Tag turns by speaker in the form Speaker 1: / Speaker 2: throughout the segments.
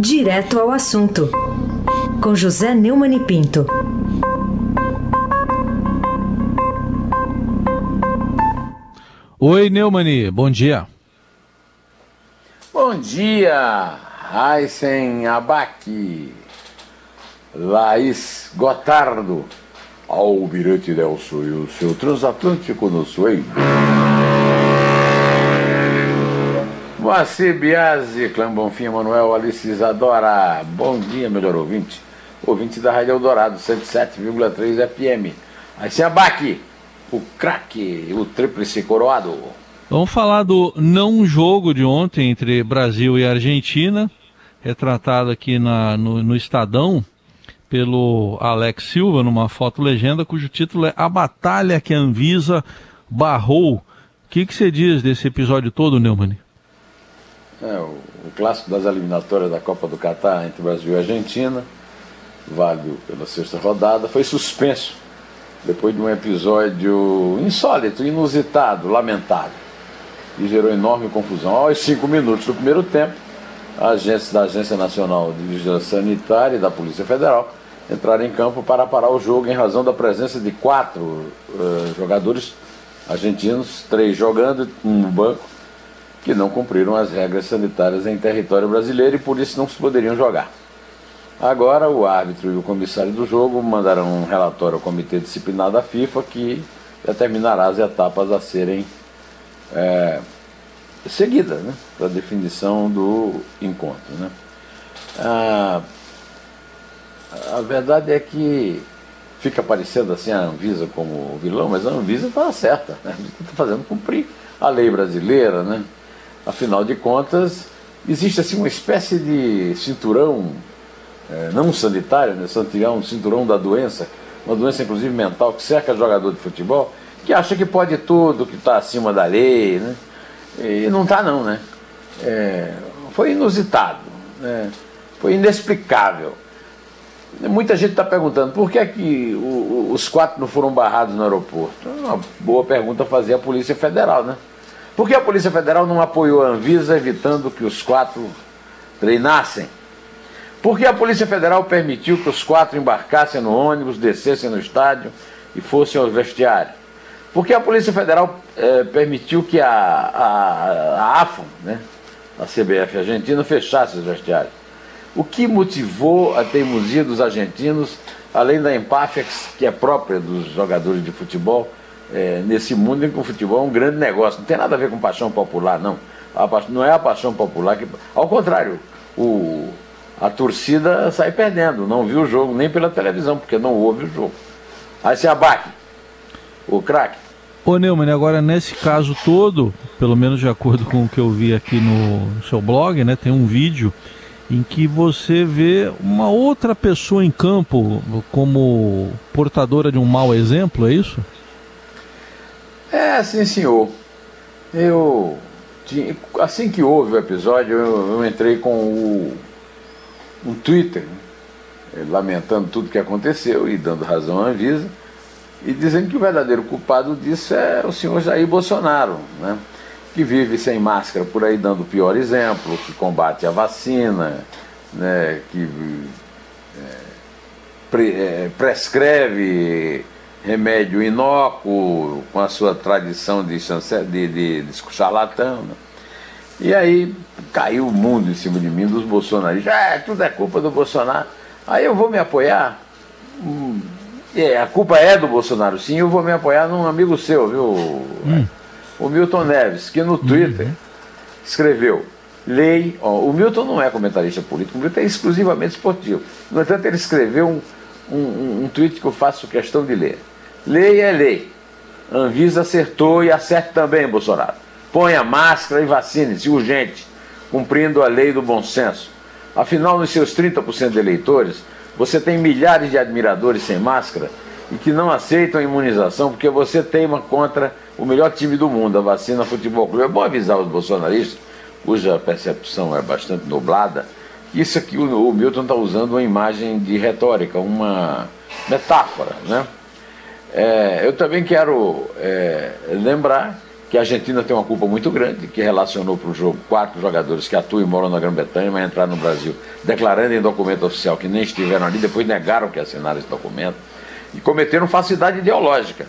Speaker 1: Direto ao assunto, com José Neumann e Pinto.
Speaker 2: Oi, Neumani, bom dia.
Speaker 3: Bom dia, Aysen Abac, Laís Gotardo, Almirante Nelson e o seu transatlântico no Suei. Moacir Biasi, Clã Bonfim, Manuel Alice Isadora. Bom dia, melhor ouvinte. Ouvinte da Rádio Eldorado, 107,3 FM. Aí se abaque, o craque, o tríplice coroado.
Speaker 2: Vamos falar do não jogo de ontem entre Brasil e Argentina, retratado aqui na, no, no Estadão pelo Alex Silva, numa foto legenda, cujo título é A Batalha que a Anvisa Barrou. O que, que você diz desse episódio todo, Neumann?
Speaker 3: É, o, o, clássico das eliminatórias da Copa do Catar entre Brasil e Argentina, válido pela sexta rodada, foi suspenso depois de um episódio insólito, inusitado, lamentável, e gerou enorme confusão. Aos cinco minutos do primeiro tempo, agentes da Agência Nacional de Vigilância Sanitária e da Polícia Federal entraram em campo para parar o jogo em razão da presença de quatro uh, jogadores argentinos, três jogando, um no banco, que não cumpriram as regras sanitárias em território brasileiro e por isso não se poderiam jogar. Agora o árbitro e o comissário do jogo mandaram um relatório ao Comitê Disciplinar da FIFA que determinará as etapas a serem é, seguidas né, para a definição do encontro. Né. Ah, a verdade é que fica parecendo assim a Anvisa como vilão, mas a Anvisa está certa, né? está fazendo cumprir a lei brasileira, né? Afinal de contas, existe assim uma espécie de cinturão é, não sanitário, né, cinturão, cinturão da doença, uma doença inclusive mental que cerca jogador de futebol, que acha que pode tudo, que está acima da lei, né? E não está não, né? É, foi inusitado, né? foi inexplicável. Muita gente está perguntando por que, é que o, os quatro não foram barrados no aeroporto. É uma boa pergunta fazer a Polícia Federal, né? Por que a Polícia Federal não apoiou a Anvisa evitando que os quatro treinassem? Por que a Polícia Federal permitiu que os quatro embarcassem no ônibus, descessem no estádio e fossem ao vestiário? Por que a Polícia Federal eh, permitiu que a, a, a né, a CBF argentina, fechasse os vestiários? O que motivou a teimosia dos argentinos, além da empáfia que é própria dos jogadores de futebol, é, nesse mundo em que o futebol é um grande negócio. Não tem nada a ver com paixão popular, não. A, não é a paixão popular que. Ao contrário, o, a torcida sai perdendo, não viu o jogo nem pela televisão, porque não houve o jogo. Aí se abaque, o craque.
Speaker 2: Ô Neumann, agora nesse caso todo, pelo menos de acordo com o que eu vi aqui no seu blog, né, tem um vídeo em que você vê uma outra pessoa em campo como portadora de um mau exemplo, é isso?
Speaker 3: É, sim, senhor. Eu. Assim que houve o episódio, eu, entrei com o, um Twitter, né, lamentando tudo que aconteceu e dando razão à Anvisa, e dizendo que o verdadeiro culpado disso é o senhor Jair Bolsonaro, né? que vive sem máscara por aí dando o pior exemplo, que combate a vacina, né? que é, pre, é, prescreve remédio inócuo, com a sua tradição de, chance, de, de, de charlatão. Né? E aí caiu o mundo em cima de mim, dos bolsonaristas. É, tudo é culpa do Bolsonaro. Aí eu vou me apoiar. Hum, é, a culpa é do Bolsonaro, sim, eu vou me apoiar num amigo seu, viu? Hum. O Milton Neves, que no Twitter uhum. escreveu. Lei, ó, o Milton não é comentarista político, o Milton é exclusivamente esportivo. No entanto, ele escreveu um, um, um tweet que eu faço questão de ler. Lei é lei. Anvisa acertou e acerte também, Bolsonaro. Ponha máscara e vacine-se urgente, cumprindo a lei do bom senso. Afinal, nos seus 30% de eleitores, você tem milhares de admiradores sem máscara e que não aceitam a imunização porque você teima contra o melhor time do mundo, a vacina Futebol Clube. É bom avisar os bolsonaristas, cuja percepção é bastante nublada, isso aqui o, Milton está usando uma imagem de retórica, uma metáfora. Né? É, eu também quero é, lembrar que a Argentina tem uma culpa muito grande, que relacionou para o jogo quatro jogadores que atuam e moram na Grã-Bretanha, mas entraram no Brasil, declarando em documento oficial que nem estiveram ali, depois negaram que assinaram esse documento, e cometeram falsidade ideológica.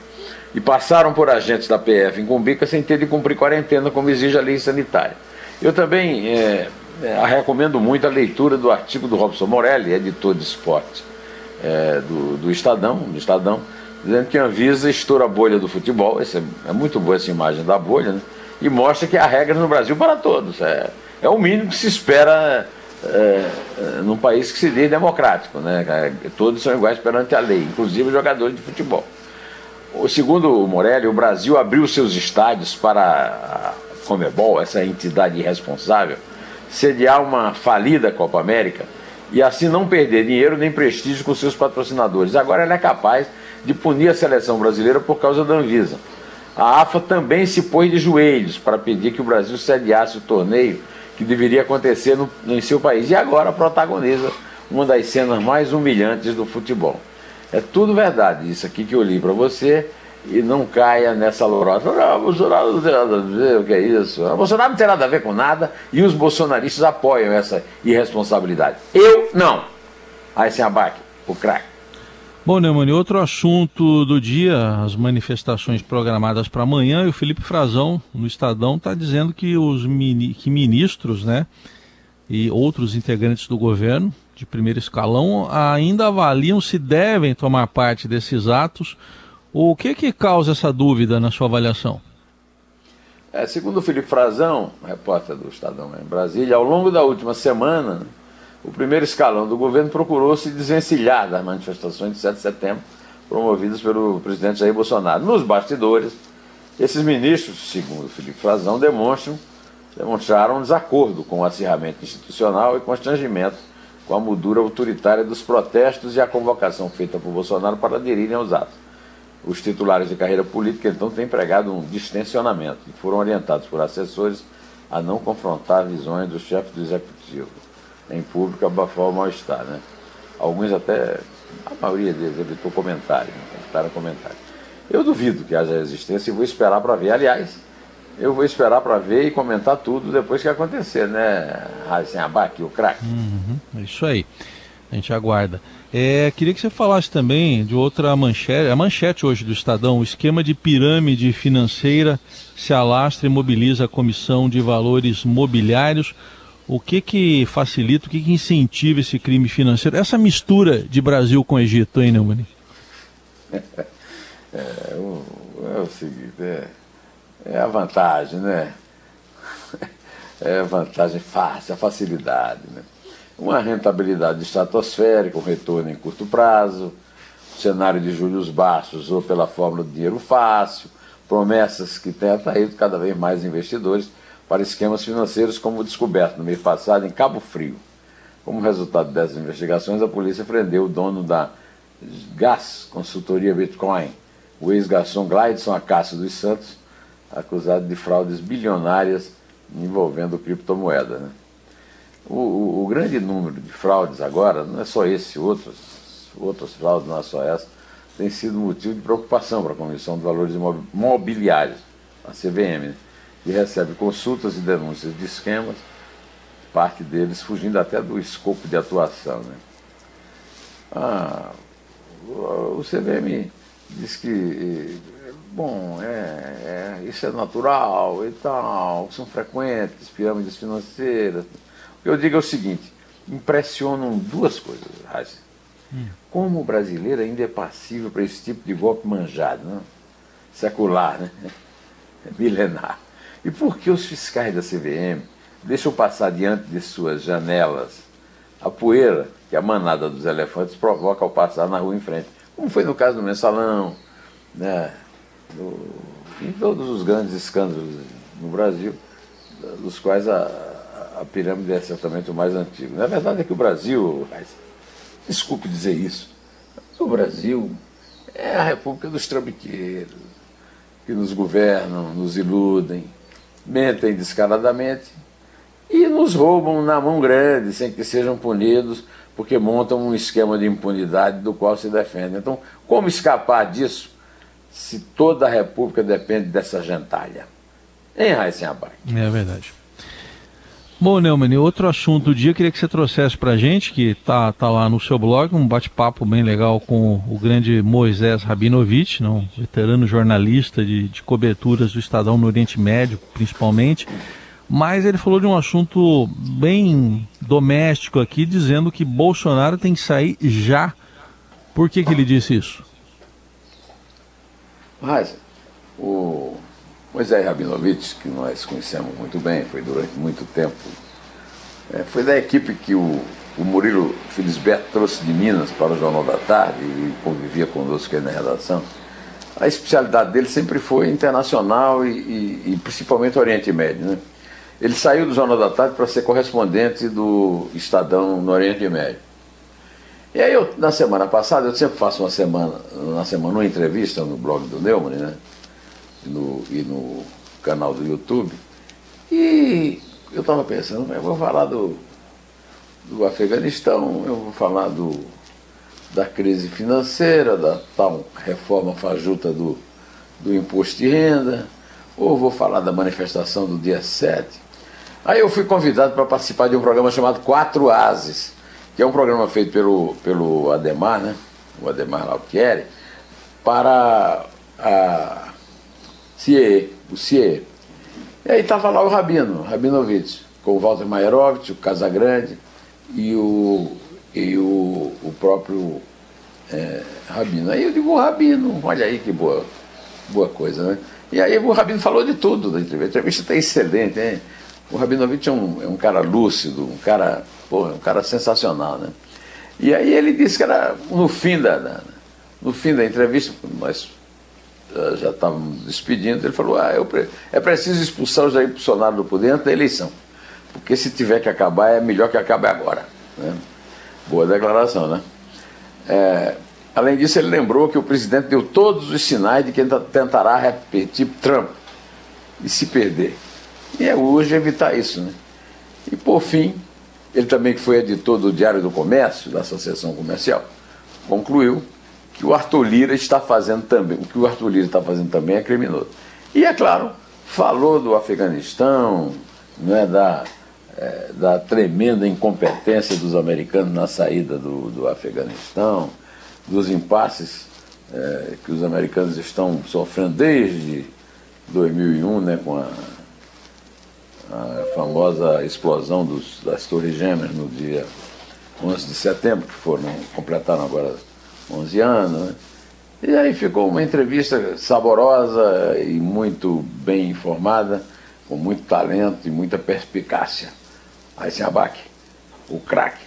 Speaker 3: E passaram por agentes da PF em Cumbica sem ter de cumprir quarentena, como exige a lei sanitária. Eu também é, é, recomendo muito a leitura do artigo do Robson Morelli, editor de esporte é, do, do Estadão, do Estadão, dizendo que a Anvisa estoura a bolha do futebol, essa, é muito boa essa imagem da bolha, né? e mostra que há regras no Brasil para todos. É, é o mínimo que se espera é, é num país que se diz democrático. Né? É, todos são iguais perante a lei, inclusive os jogadores de futebol. O, segundo o Morelli, o Brasil abriu seus estádios para a Comebol, essa entidade irresponsável, sediar uma falida Copa América e assim não perder dinheiro nem prestígio com seus patrocinadores. Agora ela é capaz de punir a seleção brasileira por causa da Anvisa. A AFA também se pôs de joelhos para pedir que o Brasil sediasse o torneio que deveria acontecer no, em seu país e agora protagoniza uma das cenas mais humilhantes do futebol. É tudo verdade, isso aqui que eu li para você, e não caia nessa lorota. Ah, Bolsonaro não tem nada a ver, o que é isso? Bolsonaro não tem nada a ver com nada e os bolsonaristas apoiam essa irresponsabilidade. Eu não. Aí sem abaque, o craque.
Speaker 2: Bom, Neumann, outro assunto do dia, as manifestações programadas para amanhã, e o Felipe Frazão, no Estadão, está dizendo que os mini, que ministros né, e outros integrantes do governo de primeiro escalão ainda avaliam se devem tomar parte desses atos. O que que causa essa dúvida na sua avaliação?
Speaker 3: É, segundo o Felipe Frazão, repórter do Estadão em Brasília, ao longo da última semana, o primeiro escalão do governo procurou se desvencilhar das manifestações de 7 de setembro promovidas pelo presidente Jair Bolsonaro. Nos bastidores, esses ministros, segundo Felipe Frazão, demonstram, demonstraram desacordo com o acirramento institucional e constrangimento com a moldura autoritária dos protestos e a convocação feita por Bolsonaro para aderirem aos atos. Os titulares de carreira política, então, têm pregado um distensionamento e foram orientados por assessores a não confrontar visões do chefe do executivo em público abafar o mal-estar. Né? Alguns até, a maioria deles evitou comentário, né? evitaram comentário. Eu duvido que haja resistência e vou esperar para ver. Aliás, eu vou esperar para ver e comentar tudo depois que acontecer, né, Raíssen Abac, o craque?
Speaker 2: Uhum, é isso aí. A gente aguarda. É, queria que você falasse também de outra manchete, a manchete hoje do Estadão, o esquema de pirâmide financeira se alastra e mobiliza a Comissão de Valores Mobiliários. O que que facilita, o que que incentiva esse crime financeiro? Essa mistura de Brasil com Egito, hein, Neumann?
Speaker 3: É, o, é o seguinte, é, é a vantagem, né? É a vantagem fácil, a facilidade, né? Uma rentabilidade estratosférica, um retorno em curto prazo, cenário de juros baixos ou pela fórmula do dinheiro fácil, promessas que têm atraído cada vez mais investidores para esquemas financeiros como descoberto no mês passado em Cabo Frio. Como resultado dessas investigações, a polícia prendeu o dono da Gas Consultoria Bitcoin, o ex-garçom Glideson Acácio dos Santos, acusado de fraudes bilionárias envolvendo criptomoeda. Né? O, o, o, grande número de fraudes agora, não é só esse, outros, outras fraudes, não é só essa, tem sido motivo de preocupação para a Comissão de Valores Mobiliários, a CVM. Né? que recebe consultas e denúncias de esquemas, parte deles fugindo até do escopo de atuação. Né? Ah, o CVM diz que, bom, é, é, isso é natural e tal, são frequentes, pirâmides financeiras. O que eu digo é o seguinte, impressionam duas coisas, Raíssa. Hum. Como o brasileiro ainda é passível para esse tipo de golpe manjado, não? secular, né? milenar. E por que os fiscais da CVM deixam passar diante de suas janelas a poeira que a manada dos elefantes provoca ao passar na rua em frente? Como foi no caso do mensalão, né? Do, em todos os grandes escândalos no Brasil, dos quais a, a pirâmide é certamente o mais antigo. Na verdade é que o Brasil, desculpe dizer isso, o Brasil é a república dos trambiqueiros, que nos governam, nos iludem, mentem descaradamente e nos roubam na mão grande, sem que sejam punidos, porque montam um esquema de impunidade do qual se defendem. Então, como escapar disso se toda a República depende dessa gentalha? em Raíssen Abac.
Speaker 2: É verdade. Bom, Neumann, outro assunto do dia, queria que você trouxesse para a gente, que tá, tá lá no seu blog, um bate-papo bem legal com o grande Moisés Rabinovich, um veterano jornalista de, de coberturas do Estadão no Oriente Médio, principalmente. Mas ele falou de um assunto bem doméstico aqui, dizendo que Bolsonaro tem que sair já. Por que, que ele disse isso?
Speaker 3: Mas o Moisés Rabinovich, que nós conhecemos muito bem, foi durante muito tempo, é, foi da equipe que o, o Murilo Felisberto trouxe de Minas para o Jornal da Tarde e convivia conosco aí na redação. A especialidade dele sempre foi internacional e, e, e principalmente Oriente Médio. Né? Ele saiu do Jornal da Tarde para ser correspondente do Estadão no Oriente Médio. E aí eu, na semana passada, eu sempre faço uma semana, na semana uma entrevista no blog do Neumann, né? No, e no canal do YouTube. E eu estava pensando, eu vou falar do, do Afeganistão, eu vou falar do, da crise financeira, da tal reforma fajuta do, do imposto de renda, ou vou falar da manifestação do dia 7. Aí eu fui convidado para participar de um programa chamado Quatro Ases, que é um programa feito pelo, pelo Ademar, né? o Ademar Lauquieri, para a CIE, o CIE. E aí estava lá o Rabino, Rabinovitch, com o Walter Maierovitch, o Casagrande e o, e o, o próprio é, Rabino. Aí eu digo, Rabino, olha aí que boa, boa coisa, né? E aí o Rabino falou de tudo da entrevista. A entrevista está excelente, hein? O Rabinovich é um, é um cara lúcido, um cara, porra, um cara sensacional, né? E aí ele disse que era no fim da, da no fim da entrevista, nós já estávamos despedindo, ele falou, ah, eu, é preciso expulsar o Jair Bolsonaro do poder antes da eleição, porque se tiver que acabar, é melhor que acabe agora. Né? Boa declaração, né? É, além disso, ele lembrou que o presidente deu todos os sinais de que tentará repetir Trump e se perder. E é hoje evitar isso. Né? E por fim, ele também que foi editor do Diário do Comércio, da Associação Comercial, concluiu que o Arthur Lira está fazendo também, o que o Arthur Lira está fazendo também é criminoso. E é claro, falou do Afeganistão, não é, da, é, da tremenda incompetência dos americanos na saída do, do Afeganistão, dos impasses é, que os americanos estão sofrendo desde 2001, né, com a a famosa explosão dos, das Torres Gêmeas no dia 11 de setembro, que foram, completaram agora 11 anos. Né? E aí ficou uma entrevista saborosa e muito bem informada, com muito talento e muita perspicácia. Aí se abaque, o craque.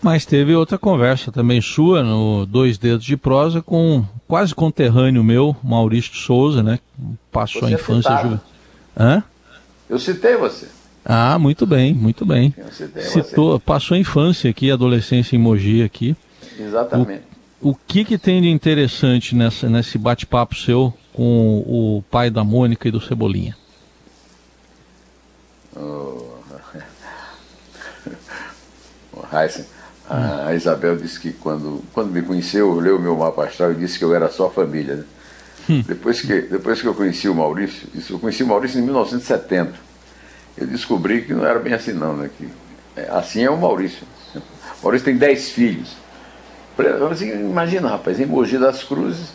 Speaker 2: Mas teve outra conversa também sua, no Dois Dedos de Prosa, com quase conterrâneo meu, Maurício Souza, né? Passou Você a infância. Ju...
Speaker 3: Hã? Eu citei você.
Speaker 2: Ah, muito bem, muito bem. Citou, você. passou a infância aqui, adolescência em Mogi aqui.
Speaker 3: Exatamente.
Speaker 2: O, o que, que tem de interessante nessa, nesse bate-papo seu com o pai da Mônica e do Cebolinha?
Speaker 3: Oh. Heisen, a Isabel disse que quando, quando me conheceu, leu o meu mapa astral e disse que eu era só família. Né? Hum. Depois, que, depois que eu conheci o Maurício, isso, eu conheci o Maurício em 1970, eu descobri que não era bem assim não, né? Que, é, assim é o Maurício. O Maurício tem 10 filhos. Assim, imagina, rapaz, em Mogi das Cruzes,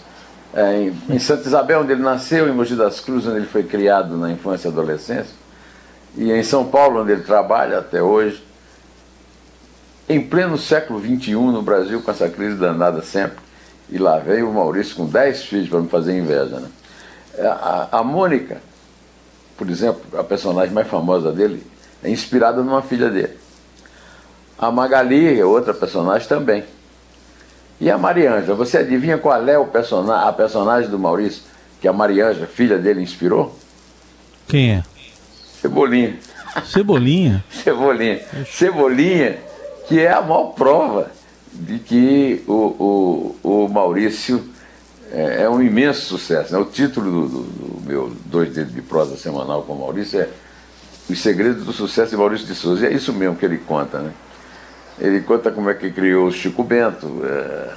Speaker 3: é, em, em, Santa Isabel, onde ele nasceu, em Mogi das Cruzes, onde ele foi criado na infância e adolescência, e em São Paulo, onde ele trabalha até hoje, em pleno século XXI no Brasil, com essa crise danada sempre, e lá veio o Maurício com 10 filhos para me fazer inveja. Né? É, a, a Mônica, por exemplo, a personagem mais famosa dele, é inspirada numa filha dele. A Magali outra personagem também. E a Marianja, você adivinha qual é o personagem, a personagem do Maurício que a Marianja, filha dele, inspirou?
Speaker 2: Quem é?
Speaker 3: Cebolinha.
Speaker 2: Cebolinha?
Speaker 3: Cebolinha. Cebolinha, que é a maior prova de que o, o, o Maurício é, é, um imenso sucesso. Né? O título do, do, do, meu Dois Dedos de Prosa Semanal com o Maurício é Os Segredos do Sucesso de Maurício de Souza. E é isso mesmo que ele conta. Né? Ele conta como é que criou o Chico Bento. É,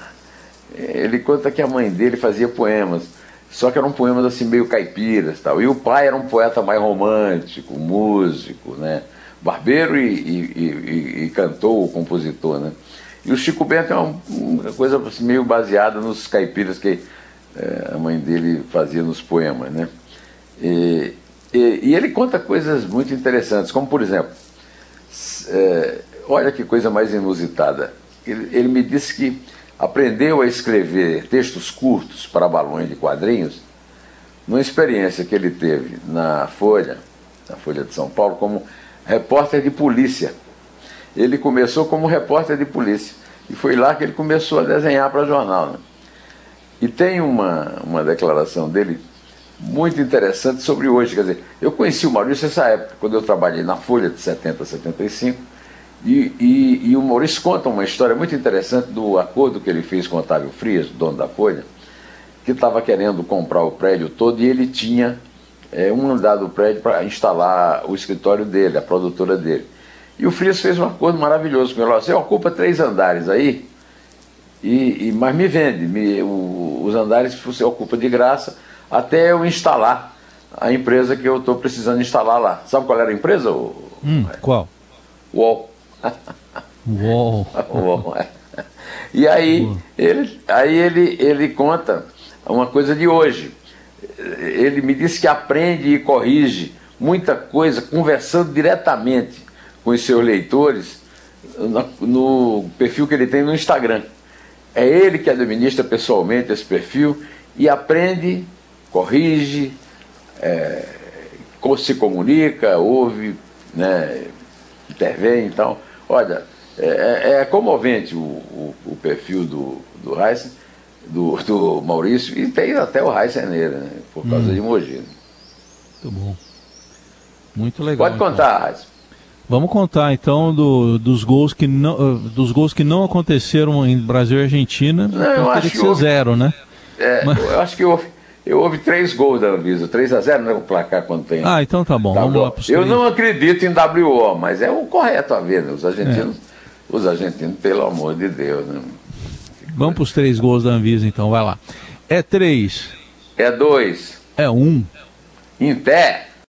Speaker 3: ele conta que a mãe dele fazia poemas. só que eram poemas assim meio caipiras tal. E o pai era um poeta mais romântico, músico, né? barbeiro e, e, e, e cantor, compositor. Né? E o Chico Bento é uma, uma coisa assim, meio baseada nos caipiras que é, a mãe dele fazia nos poemas. Né? E, e, ele conta coisas muito interessantes, como por exemplo, é, olha que coisa mais inusitada. Ele, ele me disse que aprendeu a escrever textos curtos para balões de quadrinhos numa experiência que ele teve na Folha, na Folha de São Paulo, como repórter de polícia. Ele começou como repórter de polícia e foi lá que ele começou a desenhar para jornal. Né? E tem uma, uma declaração dele muito interessante sobre hoje. Quer dizer, eu conheci o Maurício nessa época, quando eu trabalhei na Folha de 70 a 75, e, e, e, o Maurício conta uma história muito interessante do acordo que ele fez com o Otávio Frias, dono da Folha, que estava querendo comprar o prédio todo e ele tinha é, um andar do prédio para instalar o escritório dele, a produtora dele. E o Frias fez um acordo maravilhoso com ele. Você ocupa três andares aí, e, e mas me vende. Me, o, os andares você ocupa de graça até eu instalar a empresa que eu estou precisando instalar lá. Sabe qual era a empresa?
Speaker 2: Hum, qual?
Speaker 3: UOL.
Speaker 2: UOL.
Speaker 3: UOL é. E aí, ele, aí ele, ele conta uma coisa de hoje ele me disse que aprende e corrige muita coisa conversando diretamente com os seus leitores no, perfil que ele tem no Instagram. É ele que administra pessoalmente esse perfil e aprende, corrige, é, se comunica, ouve, né, intervém. Então, olha, é, é, é comovente o, o, o, perfil do, do Heisen do, do Maurício e tem até o Raizeneira, né? Por causa hum. de Mogi.
Speaker 2: Muito bom. Muito legal.
Speaker 3: Pode contar, então.
Speaker 2: Vamos contar então do, dos gols que não dos gols que não aconteceram em Brasil e Argentina. Não, então eu acho que, houve, zero, né?
Speaker 3: É, Mas... Eu acho que houve, eu houve três gols da Anvisa, 3 a 0 né, o placar quando tem.
Speaker 2: Ah, então tá bom. Vamos lá
Speaker 3: eu não acredito em WO, mas é o correto a ver, né? Os argentinos, é. os argentinos, pelo amor de Deus, né?
Speaker 2: Vamos para os três gols da Anvisa, então, vai lá. É três.
Speaker 3: É dois.
Speaker 2: É um.
Speaker 3: Em pé.